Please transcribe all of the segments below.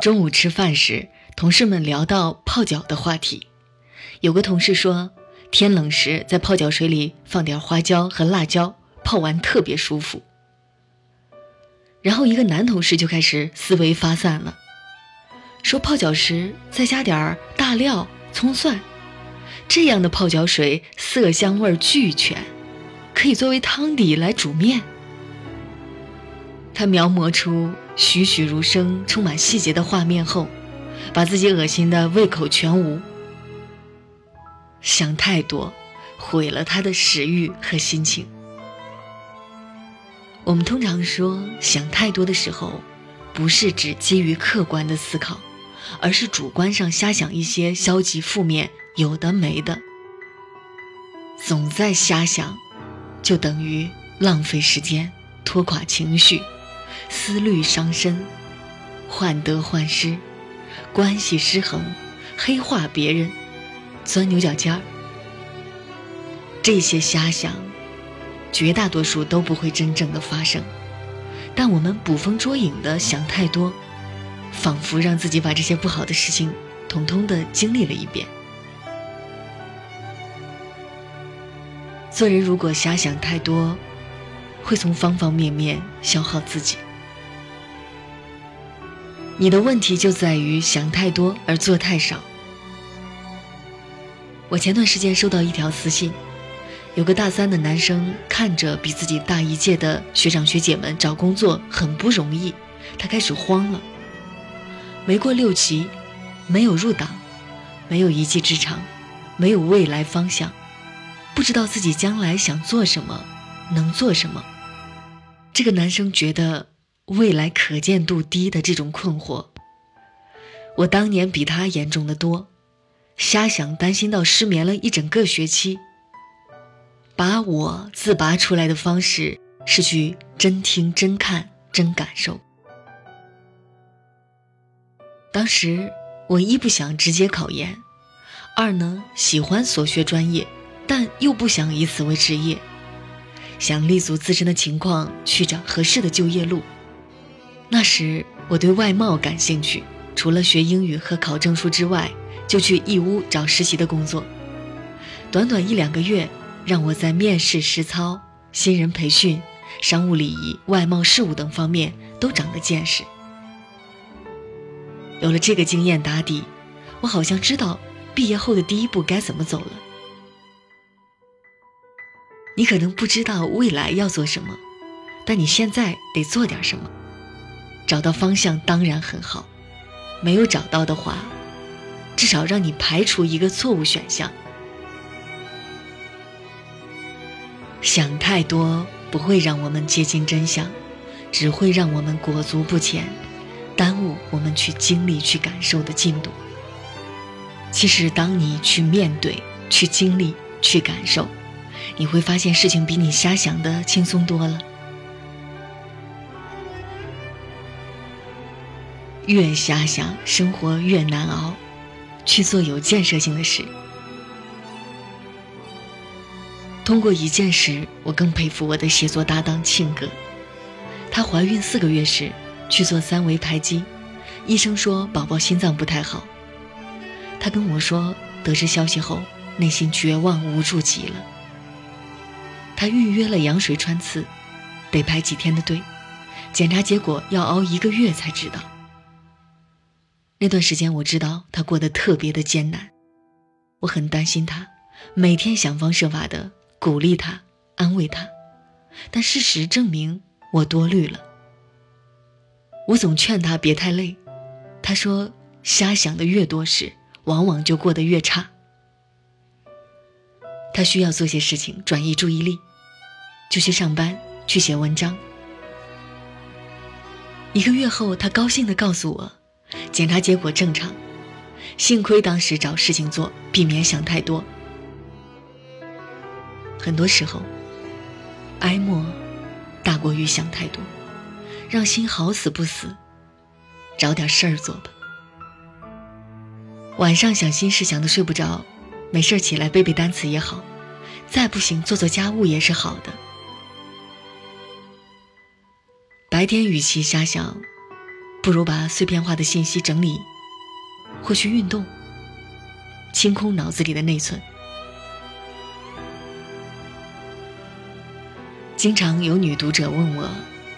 中午吃饭时，同事们聊到泡脚的话题。有个同事说，天冷时在泡脚水里放点花椒和辣椒，泡完特别舒服。然后一个男同事就开始思维发散了，说泡脚时再加点大料、葱蒜，这样的泡脚水色香味俱全，可以作为汤底来煮面。他描摹出栩栩如生、充满细节的画面后，把自己恶心的胃口全无。想太多，毁了他的食欲和心情。我们通常说想太多的时候，不是指基于客观的思考，而是主观上瞎想一些消极负面、有的没的。总在瞎想，就等于浪费时间、拖垮情绪。思虑伤身，患得患失，关系失衡，黑化别人，钻牛角尖儿。这些瞎想，绝大多数都不会真正的发生。但我们捕风捉影的想太多，仿佛让自己把这些不好的事情统统的经历了一遍。做人如果瞎想太多，会从方方面面消耗自己。你的问题就在于想太多而做太少。我前段时间收到一条私信，有个大三的男生看着比自己大一届的学长学姐们找工作很不容易，他开始慌了。没过六级，没有入党，没有一技之长，没有未来方向，不知道自己将来想做什么，能做什么。这个男生觉得。未来可见度低的这种困惑，我当年比他严重的多，瞎想担心到失眠了一整个学期。把我自拔出来的方式是去真听、真看、真感受。当时我一不想直接考研，二呢喜欢所学专业，但又不想以此为职业，想立足自身的情况去找合适的就业路。那时我对外贸感兴趣，除了学英语和考证书之外，就去义乌找实习的工作。短短一两个月，让我在面试实操、新人培训、商务礼仪、外贸事务等方面都长了见识。有了这个经验打底，我好像知道毕业后的第一步该怎么走了。你可能不知道未来要做什么，但你现在得做点什么。找到方向当然很好，没有找到的话，至少让你排除一个错误选项。想太多不会让我们接近真相，只会让我们裹足不前，耽误我们去经历、去感受的进度。其实，当你去面对、去经历、去感受，你会发现事情比你瞎想的轻松多了。越瞎想，生活越难熬。去做有建设性的事。通过一件事，我更佩服我的写作搭档庆哥。她怀孕四个月时去做三维排畸，医生说宝宝心脏不太好。她跟我说，得知消息后，内心绝望无助极了。她预约了羊水穿刺，得排几天的队，检查结果要熬一个月才知道。那段时间，我知道他过得特别的艰难，我很担心他，每天想方设法的鼓励他、安慰他，但事实证明我多虑了。我总劝他别太累，他说瞎想的越多时，往往就过得越差。他需要做些事情转移注意力，就去上班，去写文章。一个月后，他高兴地告诉我。检查结果正常，幸亏当时找事情做，避免想太多。很多时候，哀莫大过于想太多，让心好死不死，找点事儿做吧。晚上想心事想的睡不着，没事起来背背单词也好，再不行做做家务也是好的。白天与其瞎想。不如把碎片化的信息整理，或去运动，清空脑子里的内存。经常有女读者问我，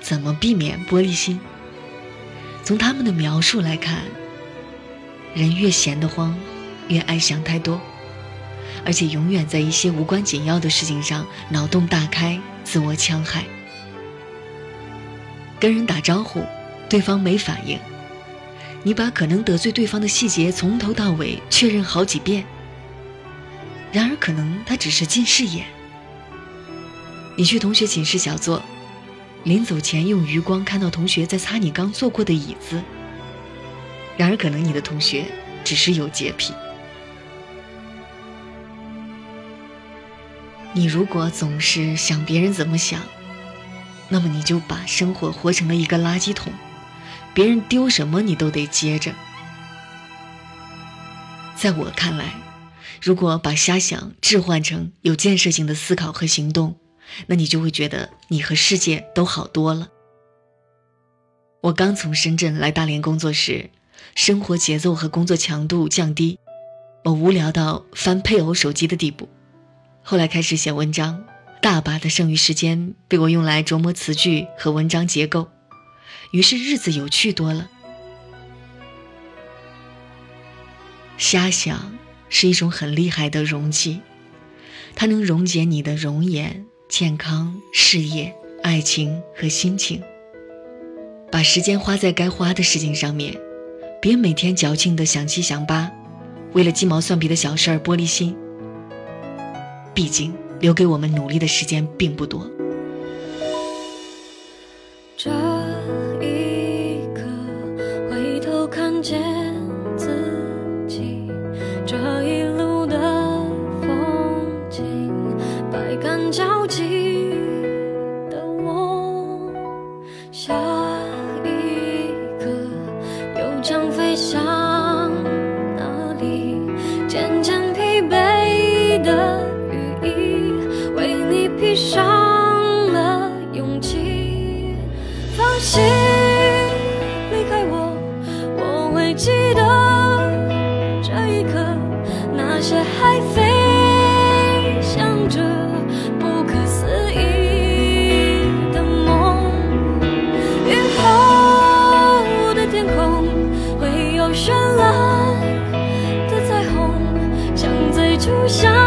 怎么避免玻璃心？从他们的描述来看，人越闲得慌，越爱想太多，而且永远在一些无关紧要的事情上脑洞大开、自我戕害。跟人打招呼。对方没反应，你把可能得罪对方的细节从头到尾确认好几遍。然而，可能他只是近视眼。你去同学寝室小坐，临走前用余光看到同学在擦你刚坐过的椅子。然而，可能你的同学只是有洁癖。你如果总是想别人怎么想，那么你就把生活活成了一个垃圾桶。别人丢什么你都得接着。在我看来，如果把瞎想置换成有建设性的思考和行动，那你就会觉得你和世界都好多了。我刚从深圳来大连工作时，生活节奏和工作强度降低，我无聊到翻配偶手机的地步。后来开始写文章，大把的剩余时间被我用来琢磨词句和文章结构。于是日子有趣多了。瞎想是一种很厉害的容器，它能溶解你的容颜、健康、事业、爱情和心情。把时间花在该花的事情上面，别每天矫情的想七想八，为了鸡毛蒜皮的小事儿玻璃心。毕竟留给我们努力的时间并不多。请离开我，我会记得这一刻，那些还飞翔着不可思议的梦，雨后的天空会有绚烂的彩虹，像最初相。